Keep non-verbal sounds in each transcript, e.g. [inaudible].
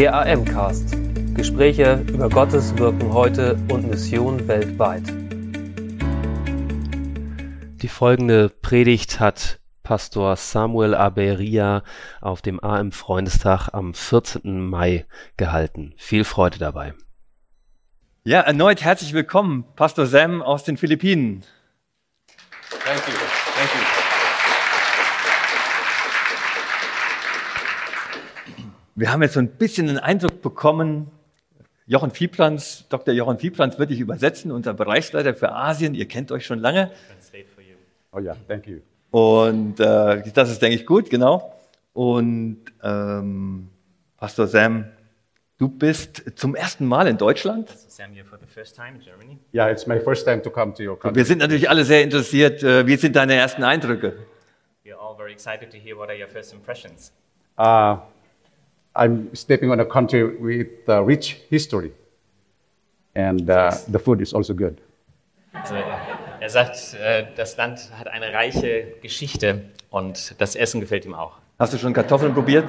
Der AM-Cast. Gespräche über Gottes Wirken heute und Mission weltweit. Die folgende Predigt hat Pastor Samuel Aberia auf dem AM-Freundestag am 14. Mai gehalten. Viel Freude dabei. Ja, erneut herzlich willkommen, Pastor Sam aus den Philippinen. Thank you. Thank you. Wir haben jetzt so ein bisschen einen Eindruck bekommen. Jochen Vieplanz, Dr. Jochen Vieplanz wird dich übersetzen, unser Bereichsleiter für Asien. Ihr kennt euch schon lange. Oh yeah, thank you. Und äh, das ist, denke ich, gut, genau. Und ähm, Pastor Sam, du bist zum ersten Mal in Deutschland. Sam here for the first time in Germany. Yeah, it's my first time to come to your country. wir sind natürlich alle sehr interessiert. Äh, wie sind deine ersten Eindrücke? We're all very excited to hear what are your first impressions. Uh, I'm stepping on a country with uh, rich history, and uh, the food is also good. Also, er sagt, äh, das Land hat eine reiche Geschichte und das Essen gefällt ihm auch. Hast du schon Kartoffeln probiert?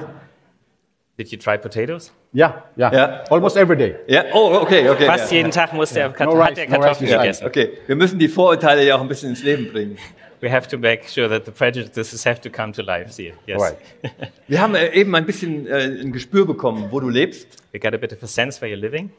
Did you try potatoes? Yeah, yeah, Yeah. almost every day. Ja, oh, okay, okay. Fast ja. jeden Tag muss der, Kat- No rice, hat der no Kartoffeln rice gegessen. Okay, wir müssen die Vorurteile ja auch ein bisschen ins Leben bringen. We have to make sure that the prejudices have to come to life. See, yes. Right. [laughs] Wir haben äh, eben ein bisschen äh, ein Gespür bekommen, wo du lebst. We got a bit of a sense where you're living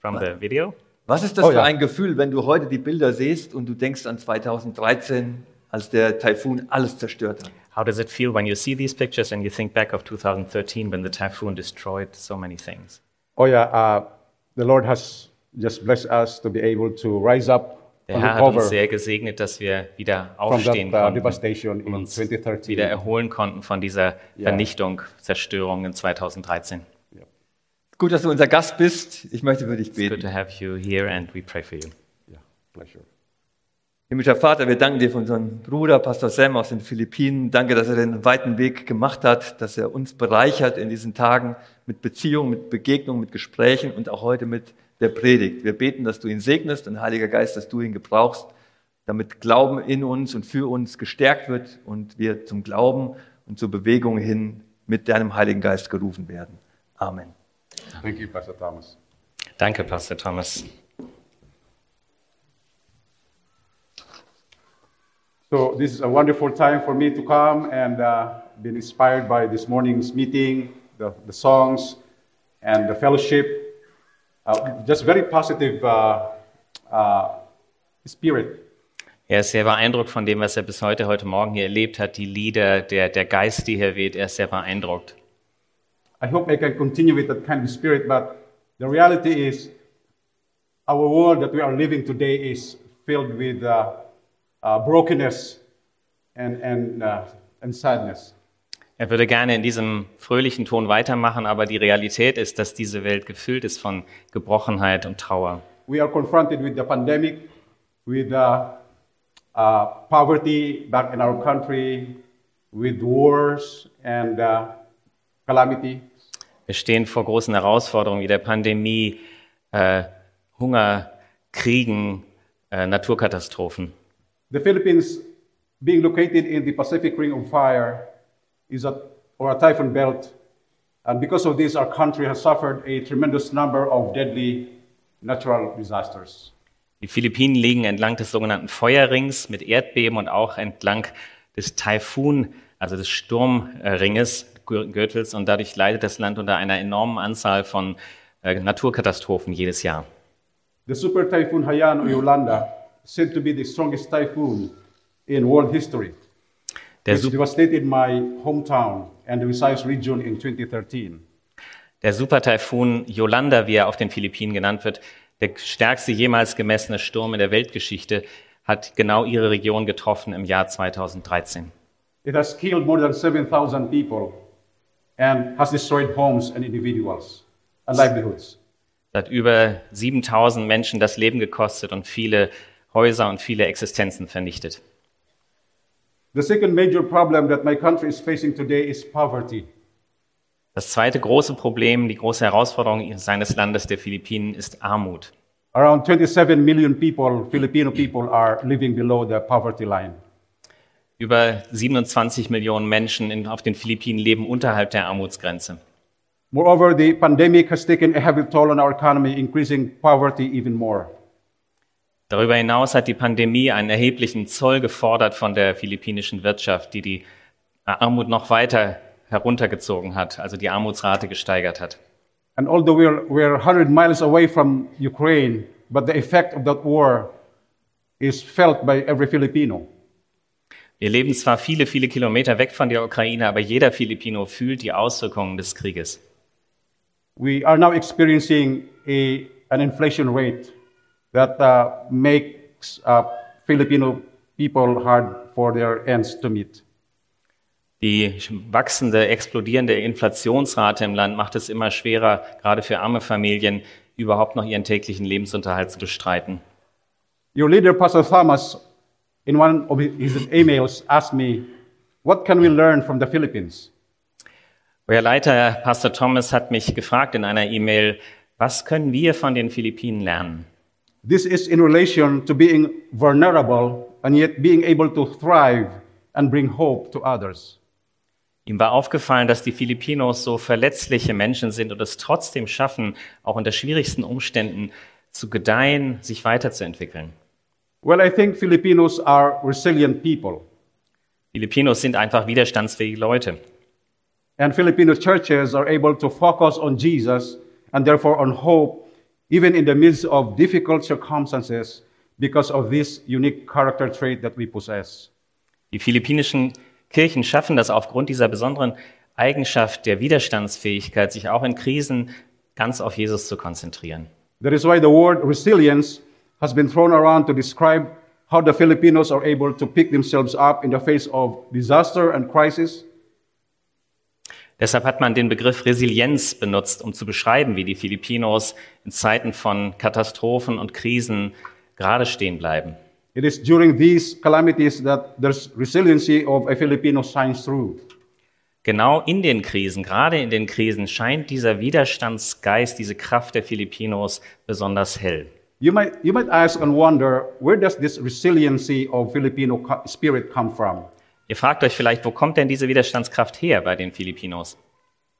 from the video. Was ist das Oh für ja. ein Gefühl, wenn du heute die Bilder siehst und du denkst an 2013, als der Taifun alles zerstört hat? How does it feel when you see these pictures and you think back of 2013 when the typhoon destroyed so many things? Oh yeah, uh, the Lord has just blessed us to be able to rise up Der Herr hat uns sehr gesegnet, dass wir wieder that aufstehen uh, konnten und uns 2013. wieder erholen konnten von dieser. Vernichtung, Zerstörung in 2013. Gut, dass du unser Gast bist. Ich möchte für dich It's good beten. to have you here and we pray for you. Yeah, pleasure. Himmlischer Vater, wir danken dir für unseren Bruder, Pastor Sam aus den Philippinen. Danke, dass er den weiten Weg gemacht hat, dass er uns bereichert in diesen Tagen mit Beziehungen, mit Begegnungen, mit Gesprächen und auch heute mit der Predigt. Wir beten, dass du ihn segnest und Heiliger Geist, dass du ihn gebrauchst, damit Glauben in uns und für uns gestärkt wird und wir zum Glauben und zur Bewegung hin mit deinem Heiligen Geist gerufen werden. Amen. Thank you, Pastor Thomas. Danke, Pastor Thomas. So this is a wonderful time for me to come and uh, been inspired by this morning's meeting, the, the songs, and the fellowship. Uh, just very positive uh, uh, spirit. Er ist sehr beeindruckt von dem, was er bis heute, heute Morgen hier erlebt hat. Die Lieder, der, der Geist, die hier weht, er ist sehr beeindruckt. I hope I can continue with that kind of spirit, but the reality is our world that we are living today is filled with uh, uh, brokenness and, and, uh, and sadness. Er würde gerne in diesem fröhlichen Ton weitermachen, aber die Realität ist, dass diese Welt gefüllt ist von Gebrochenheit und Trauer. We are confronted with the pandemic, with uh, uh, poverty back in our country, with wars and uh, calamity. Wir stehen vor großen Herausforderungen wie der Pandemie, äh, Hunger, Kriegen, äh, Naturkatastrophen. The Philippines, being located in the Pacific Ring of Fire, is a, or a typhoon belt, and because of this, our country has suffered a tremendous number of deadly natural disasters. Die Philippinen liegen entlang des sogenannten Feuerrings mit Erdbeben und auch entlang des Taifun, also des Sturmringes, Gürtels, und dadurch leidet das Land unter einer enormen Anzahl von äh, Naturkatastrophen jedes Jahr. The super typhoon Haiyan or Yolanda, said to be the strongest typhoon in world history, Der, Su devastated my hometown and the Visayas region in 2013. der Supertaifun Yolanda, wie er auf den Philippinen genannt wird, der stärkste jemals gemessene Sturm in der Weltgeschichte, hat genau ihre Region getroffen im Jahr 2013. It has killed more than 7,000 people and has destroyed homes and individuals and livelihoods. Es hat über 7000 Menschen das Leben gekostet und viele Häuser und viele Existenzen vernichtet. The second major problem that my country is facing today is poverty. Das zweite große Problem, die große Herausforderung seines Landes, der Philippinen, ist Armut. Around 27 million people, Filipino people, are living below the poverty line. Über 27 Millionen Menschen in, auf den Philippinen leben unterhalb der Armutsgrenze. Moreover, the pandemic has taken a heavy toll on our economy, increasing poverty even more. Darüber hinaus hat die Pandemie einen erheblichen Zoll gefordert von der philippinischen Wirtschaft, die die Armut noch weiter heruntergezogen hat, also die Armutsrate gesteigert hat. And although we're, we're 100 miles away from Ukraine, but the effect of that war is felt by every Filipino. Wir leben zwar viele, viele Kilometer weg von der Ukraine, aber jeder Filipino fühlt die Auswirkungen des Krieges. We are now experiencing a, an inflation rate that uh, makes uh, Filipino people hard for their ends to meet. Die wachsende, explodierende Inflationsrate im Land macht es immer schwerer, gerade für arme Familien, überhaupt noch ihren täglichen Lebensunterhalt zu bestreiten. Your leader, Pastor Thomas, in one of his emails asked me, What can we learn from the Philippines? Euer Leiter, Pastor Thomas, hat mich gefragt in einer E-Mail, was können wir von den Philippinen lernen? This is in relation to being vulnerable and yet being able to thrive and bring hope to others. Ihm war aufgefallen, dass die Filipinos so verletzliche Menschen sind und es trotzdem schaffen, auch unter schwierigsten Umständen zu gedeihen, sich weiterzuentwickeln. Well, I think Filipinos are resilient people. Filipinos sind einfach widerstandsfähige Leute. And Filipino churches are able to focus on Jesus and therefore on hope, even in the midst of difficult circumstances, because of this unique character trait that we possess. Die philippinischen Kirchen schaffen das aufgrund dieser besonderen Eigenschaft der Widerstandsfähigkeit, sich auch in Krisen ganz auf Jesus zu konzentrieren. That is why the word resilience has been thrown around to describe how the Filipinos are able to pick themselves up in the face of disaster and crisis. Deshalb hat man den Begriff Resilienz benutzt, um zu beschreiben, wie die Filipinos in Zeiten von Katastrophen und Krisen gerade stehen bleiben. It is during these calamities that there's resiliency of a Filipino shines through. Genau in den Krisen, gerade in den Krisen, scheint dieser Widerstandsgeist, diese Kraft der Filipinos besonders hell. You might, you might ask and wonder, where does this resiliency of Filipino spirit come from? Ihr fragt euch vielleicht, wo kommt denn diese Widerstandskraft her bei den Filipinos?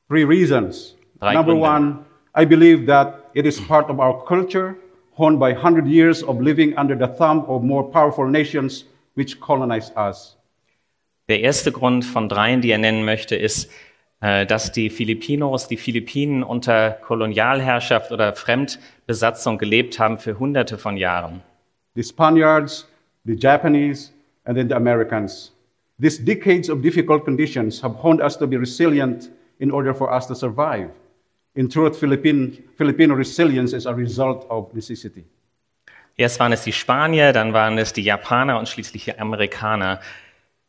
Three reasons. Drei Number Gründe. one, I believe that it is part of our culture, honed by 100 years of living under the thumb of more powerful nations which colonized us. Der erste Grund von dreien, die er nennen möchte, ist, äh, dass die Filipinos, die Philippinen unter Kolonialherrschaft oder Fremdbesatzung gelebt haben für hunderte von Jahren. The Spaniards, the Japanese, and then the Americans. These decades of difficult conditions have honed us to be resilient in order for us to survive. In truth, Philippine, Filipino resilience is a result of necessity. Erst waren es die Spanier, dann waren es die Japaner und schließlich die Amerikaner.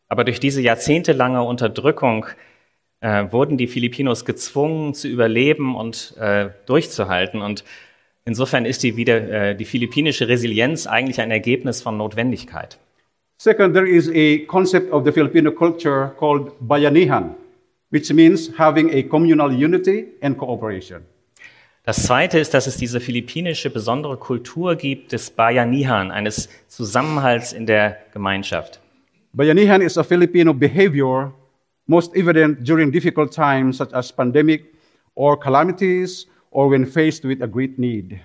Aber durch diese jahrzehntelange Unterdrückung äh, wurden die Filipinos gezwungen zu überleben und äh, durchzuhalten. Und insofern ist die, wieder, äh, die philippinische Resilienz eigentlich ein Ergebnis von Notwendigkeit. Second, there is a concept of the Filipino culture called bayanihan, which means having a communal unity and cooperation. Das Zweite ist, dass es diese philippinische besondere Kultur gibt des Bayanihan, eines Zusammenhalts in der Gemeinschaft. Bayanihan is a Filipino behavior most evident during difficult times such as pandemic or calamities or when faced with a great need.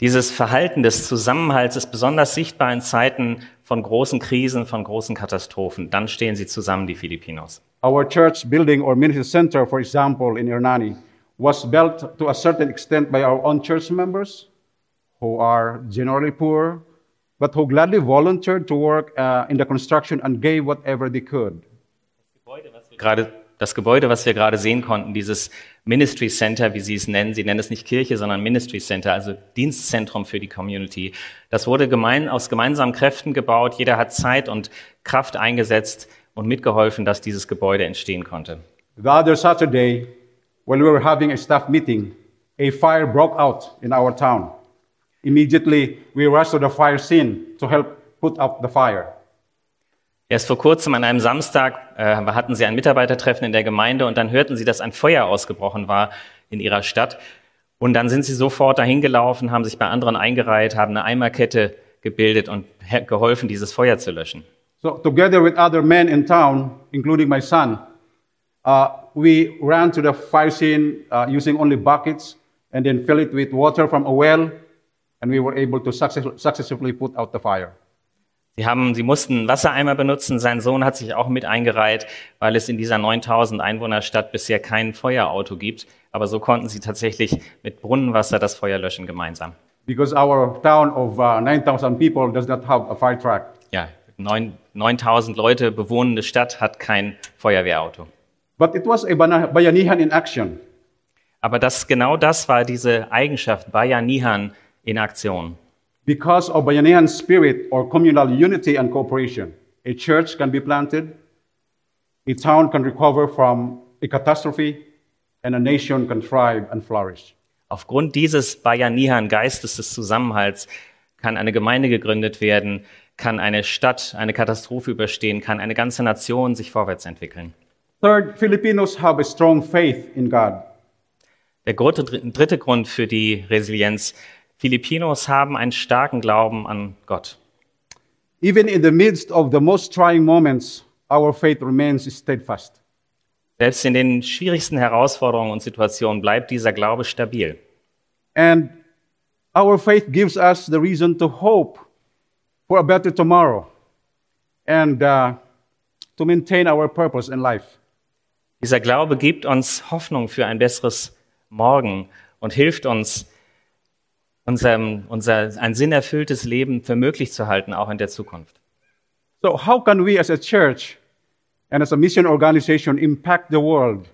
Dieses Verhalten des Zusammenhalts ist besonders sichtbar in Zeiten von großen Krisen, von großen Katastrophen. Dann stehen sie zusammen, die Filipinos. Our church building or ministry center, for example, in Hernani, was built to a certain extent by our own church members who are generally poor, but who gladly volunteered to work uh, in the construction and gave whatever they could. Gerade das Gebäude, was wir gerade sehen konnten, dieses Ministry Center, wie Sie es nennen, Sie nennen es nicht Kirche, sondern Ministry Center, also Dienstzentrum für die Community. Das wurde gemein, aus gemeinsamen Kräften gebaut. Jeder hat Zeit und Kraft eingesetzt und mitgeholfen, dass dieses Gebäude entstehen konnte. The other Saturday, when we were having a staff meeting, a fire broke out in our town. Immediately, we rushed to the fire scene to help put out the fire. Erst vor kurzem an einem Samstag äh, hatten sie ein Mitarbeitertreffen in der Gemeinde und dann hörten sie, dass ein Feuer ausgebrochen war in ihrer Stadt. Und dann sind sie sofort dahin gelaufen, haben sich bei anderen eingereiht, haben eine Eimerkette gebildet und geholfen, dieses Feuer zu löschen. So, together with other men in town, including my son, uh, we ran to the fire scene uh, using only buckets and then fill it with water from a well, and we were able to success- successfully put out the fire. Sie, haben, sie mussten Wassereimer benutzen. Sein Sohn hat sich auch mit eingereiht, weil es in dieser 9000 Einwohnerstadt bisher kein Feuerauto gibt. Aber so konnten sie tatsächlich mit Brunnenwasser das Feuer löschen gemeinsam. Because our town of uh, 9,000 people does not have a fire truck. Ja, neun- 9000 Leute bewohnende Stadt hat kein Feuerwehrauto. But it was a bayanihan in action. Aber das, genau das war diese Eigenschaft, Bayanihan in Aktion. Because of Bayanihan spirit or communal unity and cooperation, a church can be planted, a town can recover from a catastrophe, and a nation can thrive and flourish. Aufgrund dieses Bayanihan Geistes des Zusammenhalts kann eine Gemeinde gegründet werden, kann eine Stadt eine Katastrophe überstehen, kann eine ganze Nation sich vorwärts entwickeln. Third, Filipinos have a strong faith in God. Der dritte, dritte Grund für die Resilienz. Filipinos haben einen starken Glauben an Gott. Even in the midst of the most trying moments, our faith remains steadfast. Selbst in den schwierigsten Herausforderungen und Situationen bleibt dieser Glaube stabil. And our faith gives us the reason to hope for a better tomorrow and uh, to maintain our purpose in life. Dieser Glaube gibt uns Hoffnung für ein besseres Morgen und hilft uns, unserem, unser, ein sinnerfülltes Leben für möglich zu halten, auch in der Zukunft. So, how can we as a church and as a mission organization impact the world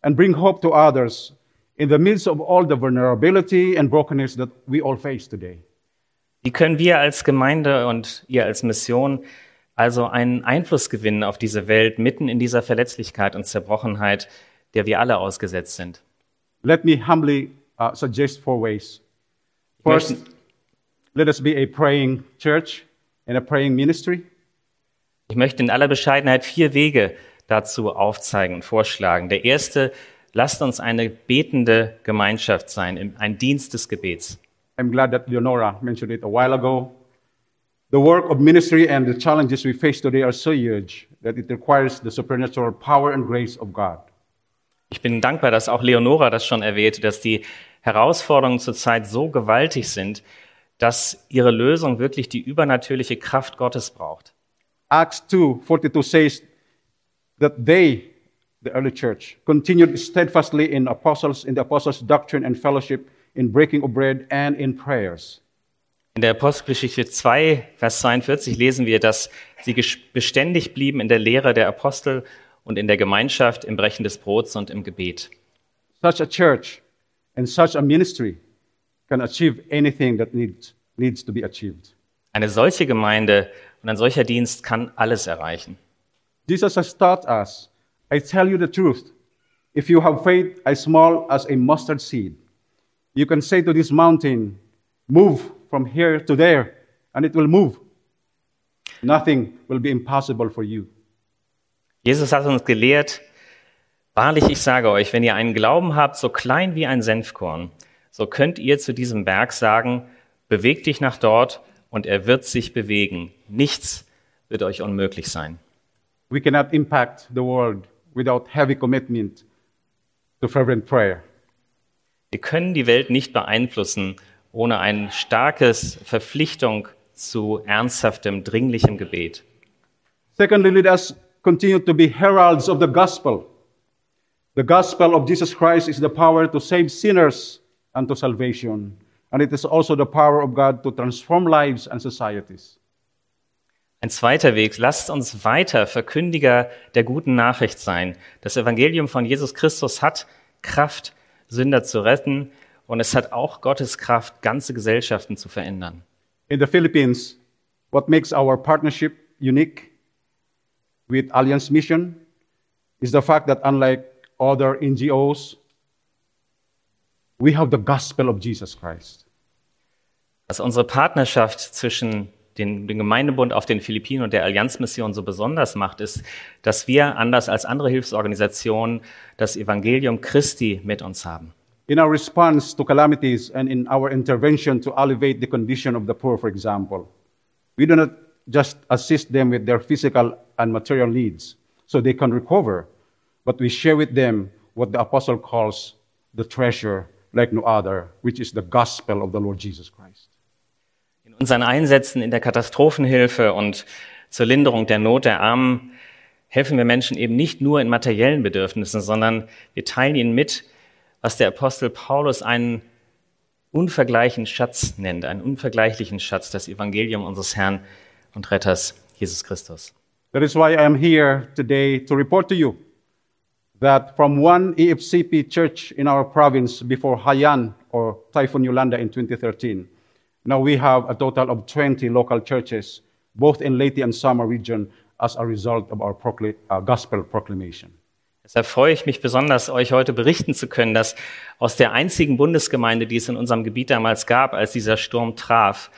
and bring hope to others in the midst of all the vulnerability and brokenness that we all face today? Wie können wir als Gemeinde und ihr als Mission also einen Einfluss gewinnen auf diese Welt mitten in dieser Verletzlichkeit und Zerbrochenheit, der wir alle ausgesetzt sind? Let me humbly uh, suggest four ways. First, let us be a praying church and a praying ministry. ich möchte in aller Bescheidenheit vier Wege dazu aufzeigen und vorschlagen. Der erste, lasst uns eine betende Gemeinschaft sein, ein Dienst des Gebets. I'm glad that Leonora mentioned it a while ago. The work of ministry and the challenges we face today are so huge that it requires the supernatural power and grace of God. Ich bin dankbar, dass auch Leonora das schon erwähnte, dass die Herausforderungen zurzeit so gewaltig sind, dass ihre Lösung wirklich die übernatürliche Kraft Gottes braucht. Acts 2:42 says that they, the early church, continued steadfastly in apostles in the apostles' doctrine and fellowship, in breaking of bread and in prayers. In der Apostelgeschichte 2, Vers 42 lesen wir, dass sie beständig blieben in der Lehre der Apostel und in der Gemeinschaft, im Brechen des Brots und im Gebet. Such a church and such a ministry can achieve anything that needs, needs to be achieved. Eine solche Gemeinde und ein solcher Dienst kann alles erreichen. Jesus has taught us, I tell you the truth, if you have faith as small as a mustard seed, you can say to this mountain, Move from here to there, and it will move. Nothing will be impossible for you. Jesus hat uns gelehrt, wahrlich, ich sage euch, wenn ihr einen Glauben habt, so klein wie ein Senfkorn, so könnt ihr zu diesem Berg sagen, beweg dich nach dort und er wird sich bewegen. Nichts wird euch unmöglich sein. We cannot impact the world without heavy commitment to fervent prayer. Wir können die Welt nicht beeinflussen ohne eine starkes Verpflichtung zu ernsthaftem, dringlichem Gebet. Secondly, let us continue to be heralds of the gospel. The gospel of Jesus Christ is the power to save sinners unto salvation, and it is also the power of God to transform lives and societies. Ein zweiter Weg, lasst uns weiter Verkündiger der guten Nachricht sein. Das Evangelium von Jesus Christus hat Kraft, Sünder zu retten und es hat auch Gottes Kraft, ganze Gesellschaften zu verändern. In the Philippines, what makes our partnership unique with Alliance Mission is the fact that unlike other NGOs, we have the gospel of Jesus Christ. Was unsere Partnerschaft zwischen den, dem Gemeindebund auf den Philippinen und der Allianzmission so besonders macht, ist, dass wir, anders als andere Hilfsorganisationen, das Evangelium Christi mit uns haben. In our response to calamities and in our intervention to alleviate the condition of the poor, for example, we do not just assist them with their physical and material needs so they can recover, but we share with them what the apostle calls the treasure like no other, which is the gospel of the Lord Jesus Christ. In unseren Einsätzen in der Katastrophenhilfe und zur Linderung der Not der Armen helfen wir Menschen eben nicht nur in materiellen Bedürfnissen, sondern wir teilen ihnen mit, was der Apostel Paulus einen unvergleichlichen Schatz nennt, einen unvergleichlichen Schatz, das Evangelium unseres Herrn und Retters Jesus Christus. That is why I am here today to report to you that from one EFCP church in our province before Haiyan or Typhoon Yolanda in 2013, now we have a total of 20 local churches, both in Leyte and Samar region, as a result of our procl- uh, gospel proclamation. Deshalb freue ich mich besonders, euch heute berichten zu können, dass aus der einzigen Bundesgemeinde, die es in unserem Gebiet damals gab, als dieser Sturm traf,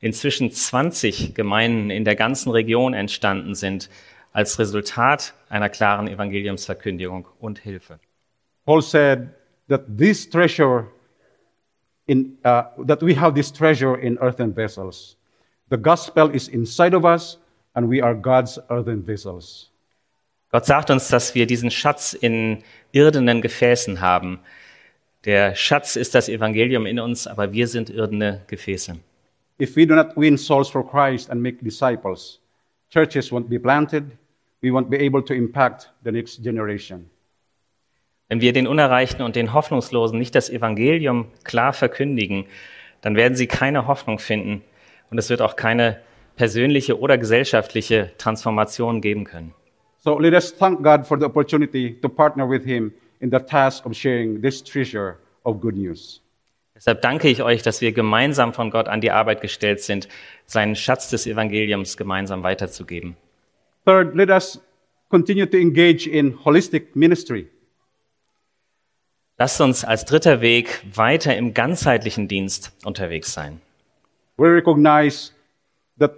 inzwischen 20 Gemeinden in der ganzen Region entstanden sind, als Resultat einer klaren Evangeliumsverkündigung und Hilfe. Paul said that this treasure in, uh, that we have this treasure in earthen vessels. The gospel is inside of us, and we are God's earthen vessels. Gott sagt uns, dass wir diesen Schatz in irdenen Gefäßen haben. Der Schatz ist das Evangelium in uns, aber wir sind irdene Gefäße. If we do not win souls for Christ and make disciples, churches won't be planted, we won't be able to impact the next generation. Wenn wir den Unerreichten und den Hoffnungslosen nicht das Evangelium klar verkündigen, dann werden sie keine Hoffnung finden und es wird auch keine persönliche oder gesellschaftliche Transformation geben können. So let us thank God for the opportunity to partner with Him in the task of sharing this treasure of good news. Deshalb danke ich euch, dass wir gemeinsam von Gott an die Arbeit gestellt sind, seinen Schatz des Evangeliums gemeinsam weiterzugeben. Third, let us continue to engage in holistic ministry. Lasst uns als dritter Weg weiter im ganzheitlichen Dienst unterwegs sein. We recognize that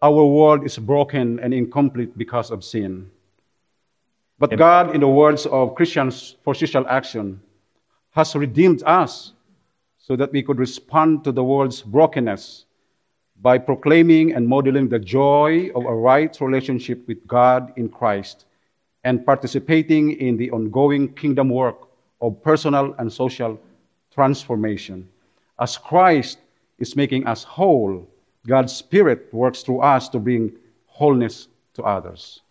our world is broken and incomplete because of sin. But God, in the words of Christians for Social Action, has redeemed us so that we could respond to the world's brokenness by proclaiming and modeling the joy of a right relationship with God in Christ and participating in the ongoing kingdom work of personal and social transformation. As Christ is making us whole, God's Spirit works through us to bring wholeness to others.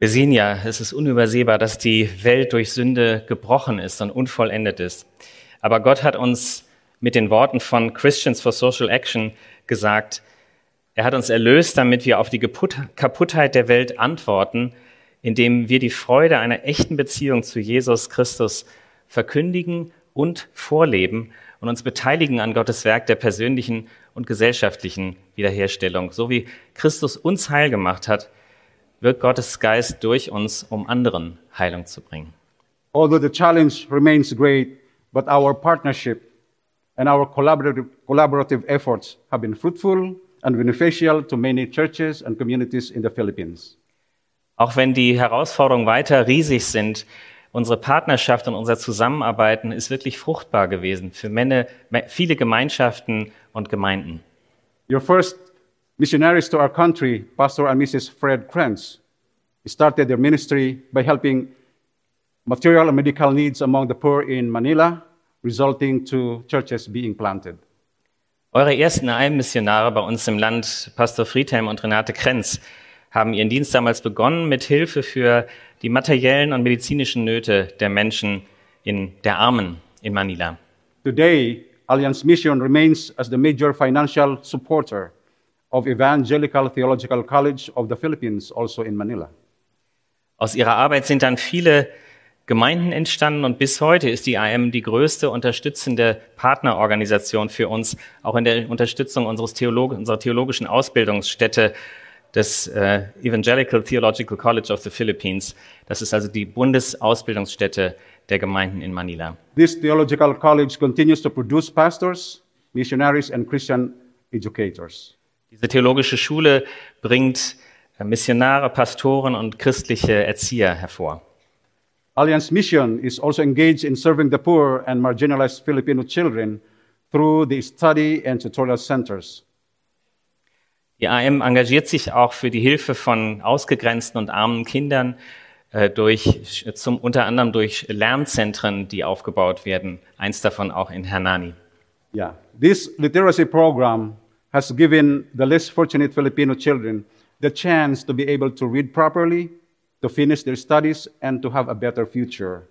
Wir sehen ja, es ist unübersehbar, dass die Welt durch Sünde gebrochen ist und unvollendet ist. Aber Gott hat uns mit den Worten von Christians for Social Action gesagt, er hat uns erlöst, damit wir auf die Kaputtheit der Welt antworten, indem wir die Freude einer echten Beziehung zu Jesus Christus verkündigen und vorleben und uns beteiligen an Gottes Werk der persönlichen und gesellschaftlichen Wiederherstellung. So wie Christus uns heil gemacht hat, wirkt Gottes Geist durch uns, um anderen Heilung zu bringen. Although the challenge remains great, but our partnership and our collaborative, collaborative efforts have been fruitful and beneficial to many churches and communities in the Philippines. Auch wenn die Herausforderungen weiter riesig sind, unsere Partnerschaft und unser Zusammenarbeiten ist wirklich fruchtbar gewesen für Männer, viele Gemeinschaften und Gemeinden. Your first missionaries to our country, Pastor and Mrs. Fred Krenz, started their ministry by helping material and medical needs among the poor in Manila, resulting to churches being planted. Eure ersten Heimmissionare bei uns im Land, Pastor Friedhelm und Renate Krenz, haben ihren Dienst damals begonnen mit Hilfe für die materiellen und medizinischen Nöte der Menschen in der Armen in Manila. Today, Alliance Mission remains as the major financial supporter of Evangelical Theological College of the Philippines, also in Manila. Aus ihrer Arbeit sind dann viele Gemeinden entstanden und bis heute ist die IM die größte unterstützende Partnerorganisation für uns, auch in der Unterstützung unseres Theolog unserer theologischen Ausbildungsstätte des äh, Evangelical Theological College of the Philippines. Das ist also die Bundesausbildungsstätte der Gemeinden in Manila. This theological college continues to produce pastors, missionaries, and Christian educators. Diese theologische Schule bringt äh, Missionare, Pastoren und christliche Erzieher hervor. Alliance Mission is also engaged in serving the poor and marginalized Filipino children through the study and tutorial centers. Die AM engagiert sich auch für die Hilfe von ausgegrenzten und armen Kindern äh, durch, zum, unter anderem durch Lernzentren, die aufgebaut werden. Eins davon auch in Hernani. Yeah. This literacy program has given the less fortunate Filipino children the chance to be able to read properly, to finish their studies, and to have a better future.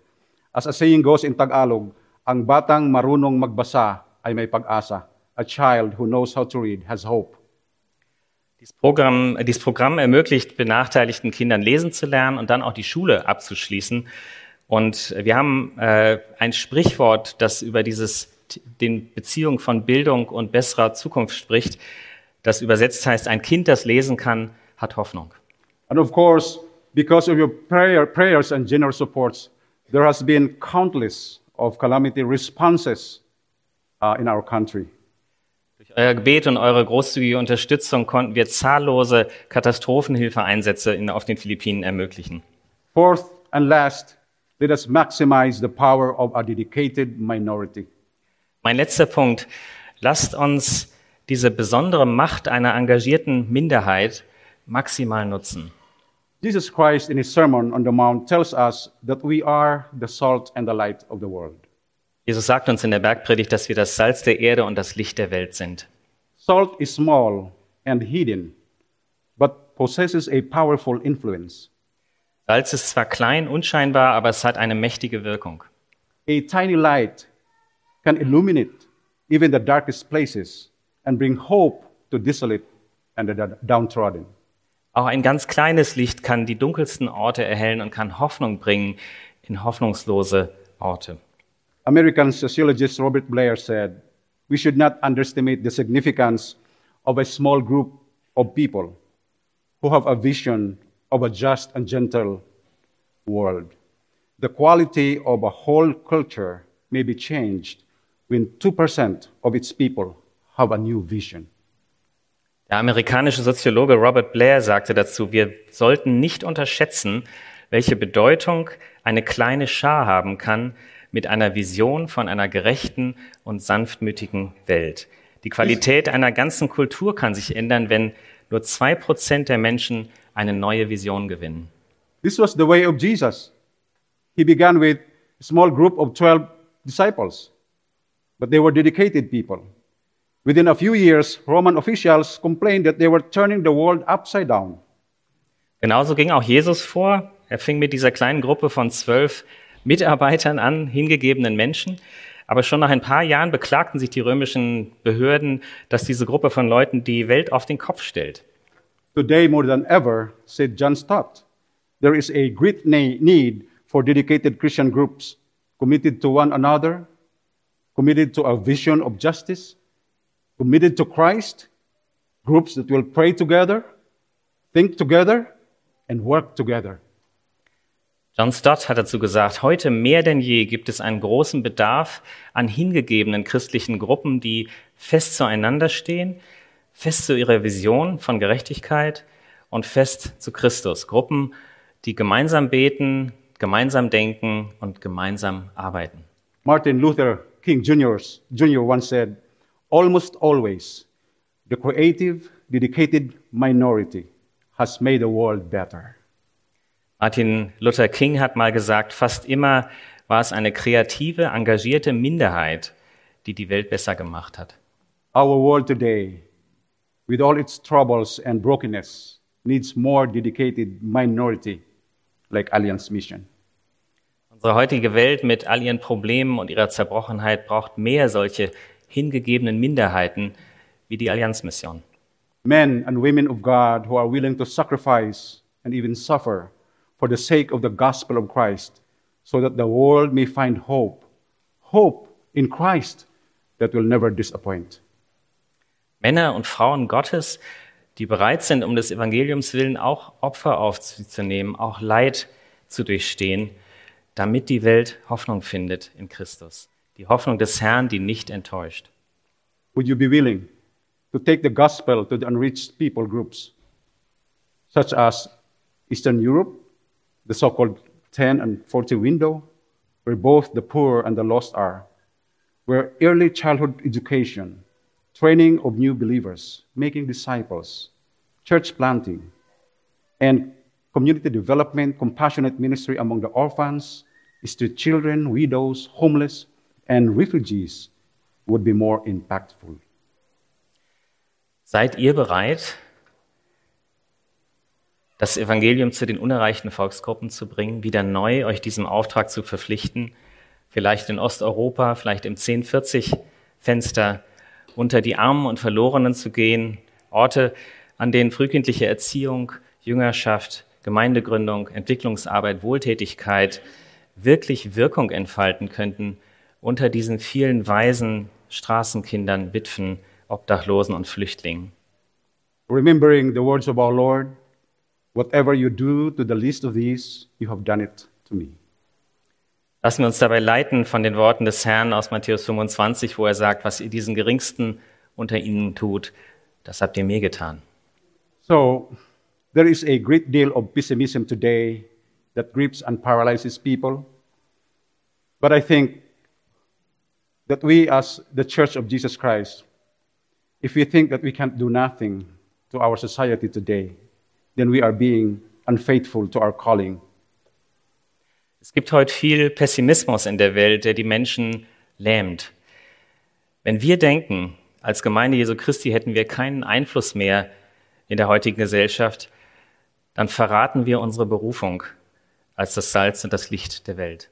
As a saying goes in Tagalog, ang batang marunong magbasa ay may pag-asa. A child who knows how to read has hope. Dieses Programm, dieses Programm ermöglicht benachteiligten Kindern lesen zu lernen und dann auch die Schule abzuschließen. Und wir haben äh, ein Sprichwort, das über dieses den Beziehung von Bildung und besserer Zukunft spricht, das übersetzt heißt, ein Kind, das lesen kann, hat Hoffnung. And of course, because of your prayer, prayers and generous supports, there has been countless of calamity responses uh, in our country. Durch euer Gebet und eure großzügige Unterstützung konnten wir zahllose Katastrophenhilfeeinsätze in, auf den Philippinen ermöglichen. Fourth and last, let us maximize the power of a dedicated minority. Mein letzter Punkt. Lasst uns diese besondere Macht einer engagierten Minderheit maximal nutzen. Jesus Christ in his Sermon on the Mount tells us that we are the salt and the light of the world. Jesus sagt uns in der Bergpredigt, dass wir das Salz der Erde und das Licht der Welt sind. Salt is small and hidden, but possesses a powerful influence. Salz ist zwar klein, unscheinbar, aber es hat eine mächtige Wirkung. A tiny light can illuminate even the darkest places and bring hope to desolate and the downtrodden. Auch ein ganz kleines Licht kann die dunkelsten Orte erhellen und kann Hoffnung bringen in hoffnungslose Orte. American sociologist Robert Blair said, We should not underestimate the significance of a small group of people who have a vision of a just and gentle world. The quality of a whole culture may be changed when 2% of its people have a new vision. Der amerikanische Soziologe Robert Blair sagte dazu, wir sollten nicht unterschätzen, welche Bedeutung eine kleine Schar haben kann mit einer Vision von einer gerechten und sanftmütigen Welt. Die Qualität einer ganzen Kultur kann sich ändern, wenn nur zwei Prozent der Menschen eine neue Vision gewinnen. This was the way of Jesus. He began with a small group of 12 disciples, but they were dedicated people. Within a few years, Roman officials complained that they were turning the world upside down. Genauso ging auch Jesus vor. Er fing mit dieser kleinen Gruppe von zwölf Mitarbeitern an, hingegebenen Menschen. Aber schon nach ein paar Jahren beklagten sich die römischen Behörden, dass diese Gruppe von Leuten die Welt auf den Kopf stellt. Today, more than ever, said John Stott, there is a great need for dedicated Christian groups committed to one another, committed to a vision of justice, committed to Christ, groups that will pray together, think together, and work together. John Stott hat dazu gesagt, heute mehr denn je gibt es einen großen Bedarf an hingegebenen christlichen Gruppen, die fest zueinander stehen, fest zu ihrer Vision von Gerechtigkeit und fest zu Christus. Gruppen, die gemeinsam beten, gemeinsam denken und gemeinsam arbeiten. Martin Luther King Jr. Jr. once said, almost always, the creative, dedicated minority has made the world better. Martin Luther King hat mal gesagt, fast immer war es eine kreative, engagierte Minderheit, die die Welt besser gemacht hat. Our world today, with all its troubles and brokenness, needs more dedicated minority like Alliance Mission. Unsere heutige Welt mit all ihren Problemen und ihrer Zerbrochenheit braucht mehr solche hingegebenen Minderheiten wie die Allianzmission. Men and women of God who are willing to sacrifice and even suffer for the sake of the gospel of Christ, so that the world may find hope. Hope in Christ that will never disappoint. Männer und Frauen Gottes, die bereit sind, um des Evangeliums willen auch Opfer aufzunehmen, auch Leid zu durchstehen, damit die Welt Hoffnung findet in Christus. Die Hoffnung des Herrn, die nicht enttäuscht. Would you be willing to take the gospel to the unreached people groups, such as Eastern Europe, the so called 10 and 40 window, where both the poor and the lost are, where early childhood education, training of new believers, making disciples, church planting, and community development, compassionate ministry among the orphans, street children, widows, homeless, and refugees would be more impactful. Seid ihr bereit, das Evangelium zu den unerreichten Volksgruppen zu bringen, wieder neu euch diesem Auftrag zu verpflichten, vielleicht in Osteuropa, vielleicht im 1040-Fenster unter die Armen und Verlorenen zu gehen, Orte, an denen frühkindliche Erziehung, Jüngerschaft, Gemeindegründung, Entwicklungsarbeit, Wohltätigkeit wirklich Wirkung entfalten könnten unter diesen vielen Waisen, Straßenkindern, Witwen, Obdachlosen und Flüchtlingen. Remembering the words of our Lord, whatever you do to the least of these, you have done it to me. Lassen wir uns dabei leiten von den Worten des Herrn aus Matthäus 25, wo er sagt, was ihr diesen Geringsten unter ihnen tut, das habt ihr mir getan. So, there is a great deal of pessimism today that grips and paralyzes people. But I think that we, as the Church of Jesus Christ, if we think that we can't do nothing to our society today, then we are being unfaithful to our calling. Es gibt heute viel Pessimismus in der Welt, der die Menschen lähmt. Wenn wir denken, als Gemeinde Jesu Christi hätten wir keinen Einfluss mehr in der heutigen Gesellschaft, dann verraten wir unsere Berufung als das Salz und das Licht der Welt.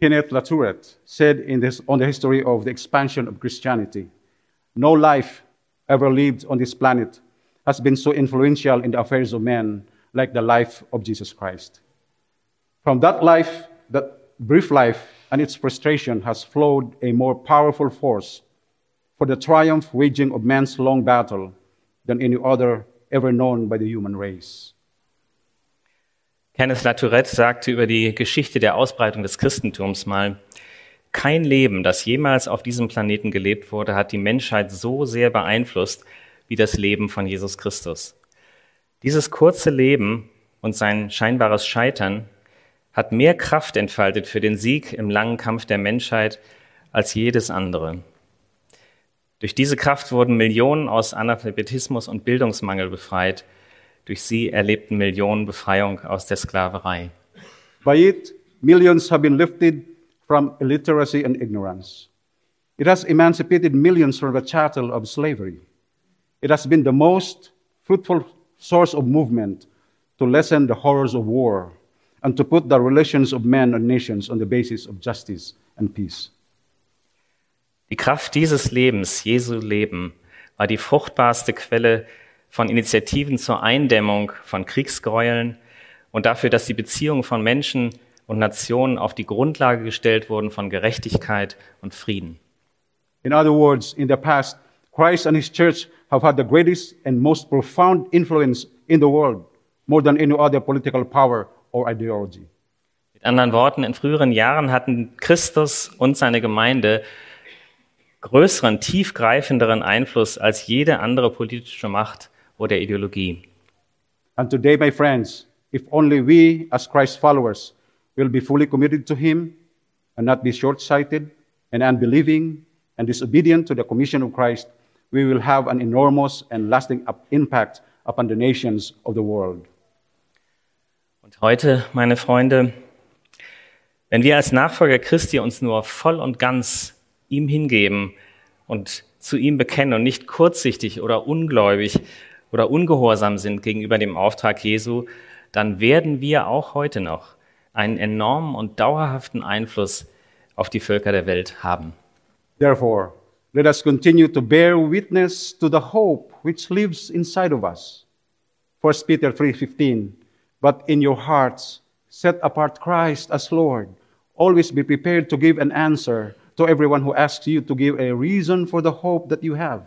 Kenneth Latourette said in this, on the history of the expansion of Christianity No life ever lived on this planet has been so influential in the affairs of men like the life of Jesus Christ. From that life, that brief life, and its frustration has flowed a more powerful force for the triumph waging of man's long battle than any other ever known by the human race. Kenneth Latourette sagte über die Geschichte der Ausbreitung des Christentums mal, kein Leben, das jemals auf diesem Planeten gelebt wurde, hat die Menschheit so sehr beeinflusst wie das Leben von Jesus Christus. Dieses kurze Leben und sein scheinbares Scheitern hat mehr Kraft entfaltet für den Sieg im langen Kampf der Menschheit als jedes andere. Durch diese Kraft wurden Millionen aus Analphabetismus und Bildungsmangel befreit durch sie erlebten Millionen Befreiung aus der Sklaverei. By it, millions have been lifted from illiteracy and ignorance. It has emancipated millions from the chattel of slavery. It has been the most fruitful source of movement to lessen the horrors of war and to put the relations of men and nations on the basis of justice and peace. Die Kraft dieses Lebens, Jesu Leben, war die fruchtbarste Quelle von Initiativen zur Eindämmung von Kriegsgräueln und dafür, dass die Beziehungen von Menschen und Nationen auf die Grundlage gestellt wurden von Gerechtigkeit und Frieden. In other words, in the past, Christ and his church have had the greatest and most profound influence in the world, more than any other political power or ideology. Mit anderen Worten, in früheren Jahren hatten Christus und seine Gemeinde größeren, tiefgreifenderen Einfluss als jede andere politische Macht oder Ideologie. And today, my friends, if only we, as Christ followers, will be fully committed to Him and not be short sighted and unbelieving and disobedient to the commission of Christ, we will have an enormous and lasting impact upon the nations of the world. Und heute, meine Freunde, wenn wir als Nachfolger Christi uns nur voll und ganz ihm hingeben und zu ihm bekennen und nicht kurzsichtig oder ungläubig oder ungehorsam sind gegenüber dem Auftrag Jesu, dann werden wir auch heute noch einen enormen und dauerhaften Einfluss auf die Völker der Welt haben. Therefore, let us continue to bear witness to the hope which lives inside of us. 1 Peter 3:15 But in your hearts set apart Christ as Lord. Always be prepared to give an answer to everyone who asks you to give a reason for the hope that you have.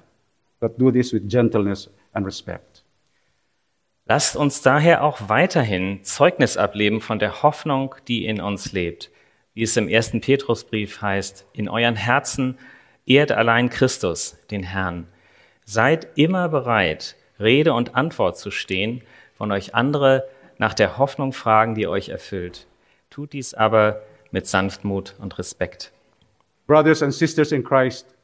But do this with gentleness and respect. Lasst uns daher auch weiterhin Zeugnis ableben von der Hoffnung, die in uns lebt. Wie es im ersten Petrusbrief heißt, in euren Herzen ehrt allein Christus, den Herrn. Seid immer bereit, Rede und Antwort zu stehen, von euch andere nach der Hoffnung fragen, die euch erfüllt. Tut dies aber mit Sanftmut und Respekt. Brothers and sisters in Christ,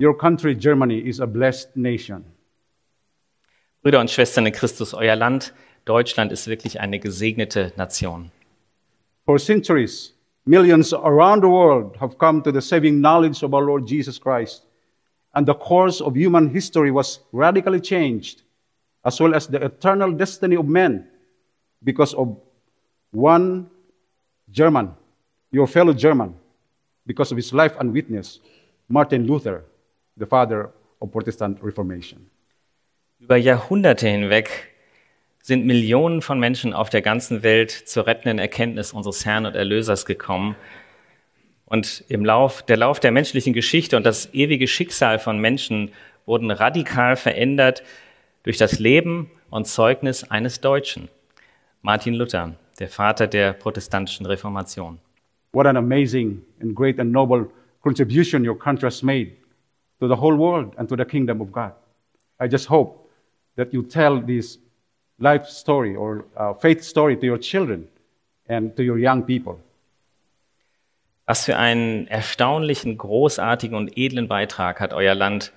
your country, Germany, is a blessed nation. Brüder und Schwestern in Christus, euer Land Deutschland ist wirklich eine gesegnete Nation. For centuries, millions around the world have come to the saving knowledge of our Lord Jesus Christ, and the course of human history was radically changed, as well as the eternal destiny of men, because of one German, your fellow German, because of his life and witness, Martin Luther, the father of Protestant Reformation. Über Jahrhunderte hinweg sind Millionen von Menschen auf der ganzen Welt zur rettenden Erkenntnis unseres Herrn und Erlösers gekommen. Und im Lauf, der Lauf der menschlichen Geschichte und das ewige Schicksal von Menschen wurden radikal verändert durch das Leben und Zeugnis eines Deutschen, Martin Luther, der Vater der protestantischen Reformation. What an amazing and great and noble contribution your country has made to the whole world and to the kingdom of God. I just hope that you tell this life story or uh, faith story to your children and to your young people. Was für einen erstaunlichen, großartigen und edlen Beitrag hat euer Land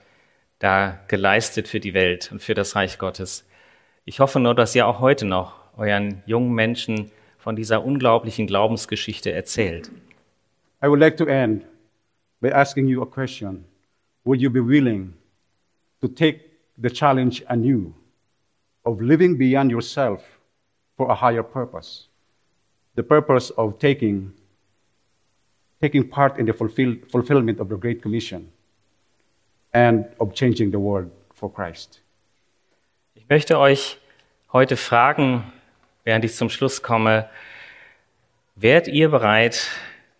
da geleistet für die Welt und für das Reich Gottes. Ich hoffe nur, dass ihr auch heute noch euren jungen Menschen von dieser unglaublichen Glaubensgeschichte erzählt. I would like to end by asking you a question. Would you be willing to take the challenge anew of living beyond yourself for a higher purpose? The purpose of taking, taking part in the fulfill, fulfillment of the Great Commission and of changing the world for Christ. Ich möchte euch heute fragen, während ich zum Schluss komme, wärt ihr bereit,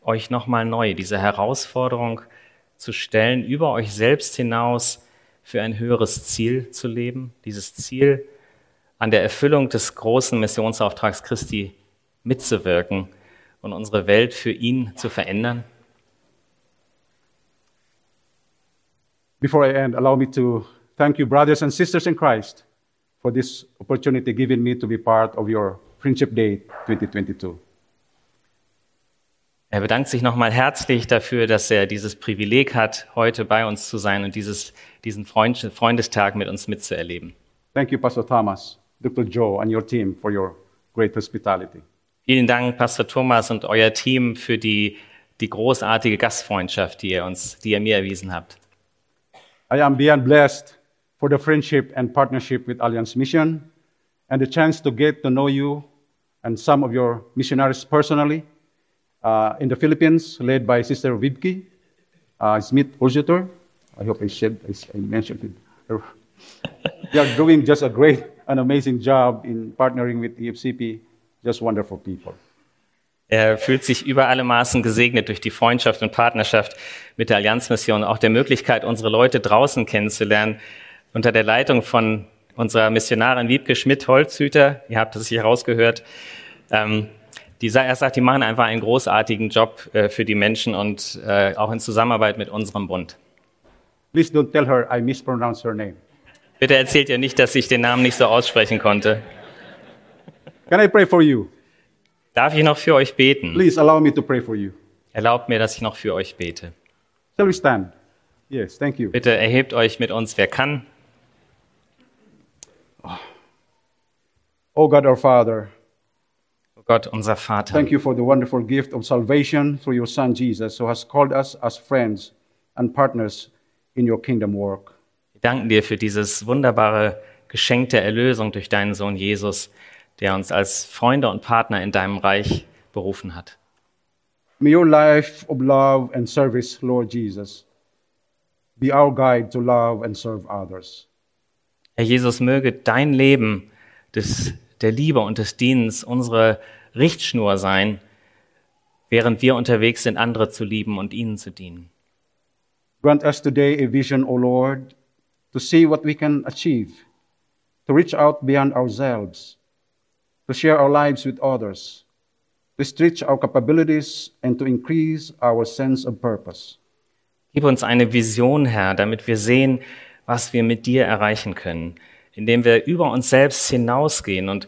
euch nochmal neu diese Herausforderung zu stellen, über euch selbst hinaus für ein höheres Ziel zu leben, dieses Ziel an der Erfüllung des großen Missionsauftrags Christi mitzuwirken und unsere Welt für ihn zu verändern? Before I end, allow me to thank you, brothers and sisters in Christ, for this opportunity given me to be part of your Friendship Day 2022. Er bedankt sich nochmal herzlich dafür, dass er dieses Privileg hat, heute bei uns zu sein und dieses, diesen Freund, Freundestag mit uns mitzuerleben. Thank you, Pastor Thomas, Dr. Joe, and your team for your great hospitality. Vielen Dank, Pastor Thomas und euer Team für die, die großartige Gastfreundschaft, die ihr uns, die ihr mir erwiesen habt. I am beyond blessed for the friendship and partnership with Alliance Mission and the chance to get to know you and some of your missionaries personally uh, in the Philippines, led by Sister Vibke uh, Smith Uljutor. I hope I said I, I mentioned it. they are doing just a great and amazing job in partnering with EFCP. Just wonderful people. Er fühlt sich über alle Maßen gesegnet durch die Freundschaft und Partnerschaft mit der Allianzmission, auch der Möglichkeit, unsere Leute draußen kennenzulernen, unter der Leitung von unserer Missionarin Wiebke Schmidt-Holzhüter. Ihr habt es hier rausgehört. Ähm, die, er sagt, die machen einfach einen großartigen Job äh, für die Menschen und äh, auch in Zusammenarbeit mit unserem Bund. Please don't tell her I mispronounced her name. Bitte erzählt ihr nicht, dass ich den Namen nicht so aussprechen konnte. Can I pray for you? Darf ich noch für euch beten? Please allow me to pray for you. Erlaubt mir, dass ich noch für euch bete. Shall we stand? Yes, thank you. Bitte erhebt euch mit uns, wer kann. Oh God, our Father, Gott, unser Vater. thank you for the wonderful gift of salvation through your Son Jesus, who has called us as friends and partners in your kingdom work. Wir danken dir für dieses wunderbare Geschenk der Erlösung durch deinen Sohn Jesus, der uns als Freunde und Partner in deinem Reich berufen hat. May your life of love and service, Lord Jesus, be our guide to love and serve others. Herr Jesus, möge dein Leben des, der Liebe und des Dienens unsere Richtschnur sein, während wir unterwegs sind, andere zu lieben und ihnen zu dienen. Grant us today a vision, O Lord, to see what we can achieve, to reach out beyond ourselves, to share our lives with others, to stretch our capabilities, and to increase our sense of purpose. Gib uns eine Vision, Herr, damit wir sehen, was wir mit dir erreichen können, indem wir über uns selbst hinausgehen und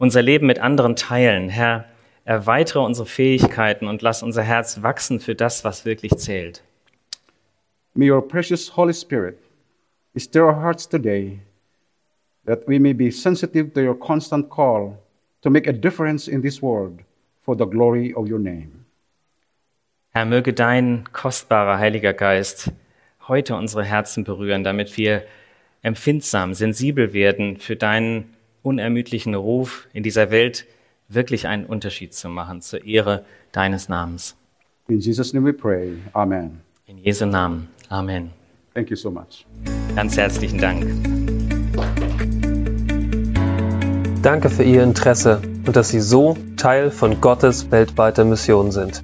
unser Leben mit anderen teilen. Herr, erweitere unsere Fähigkeiten und lass unser Herz wachsen für das, was wirklich zählt. May your precious Holy Spirit stir our hearts today that we may be sensitive to your constant call to make a difference in this world for the glory of your name. Herr, möge dein kostbarer Heiliger Geist heute unsere Herzen berühren, damit wir empfindsam, sensibel werden für deinen unermüdlichen Ruf in dieser Welt, wirklich einen Unterschied zu machen zur Ehre deines Namens. In Jesus' name we pray. Amen. In Jesu Namen. Amen. Thank you so much. Ganz herzlichen Dank. Danke für Ihr Interesse und dass Sie so Teil von Gottes weltweiter Mission sind.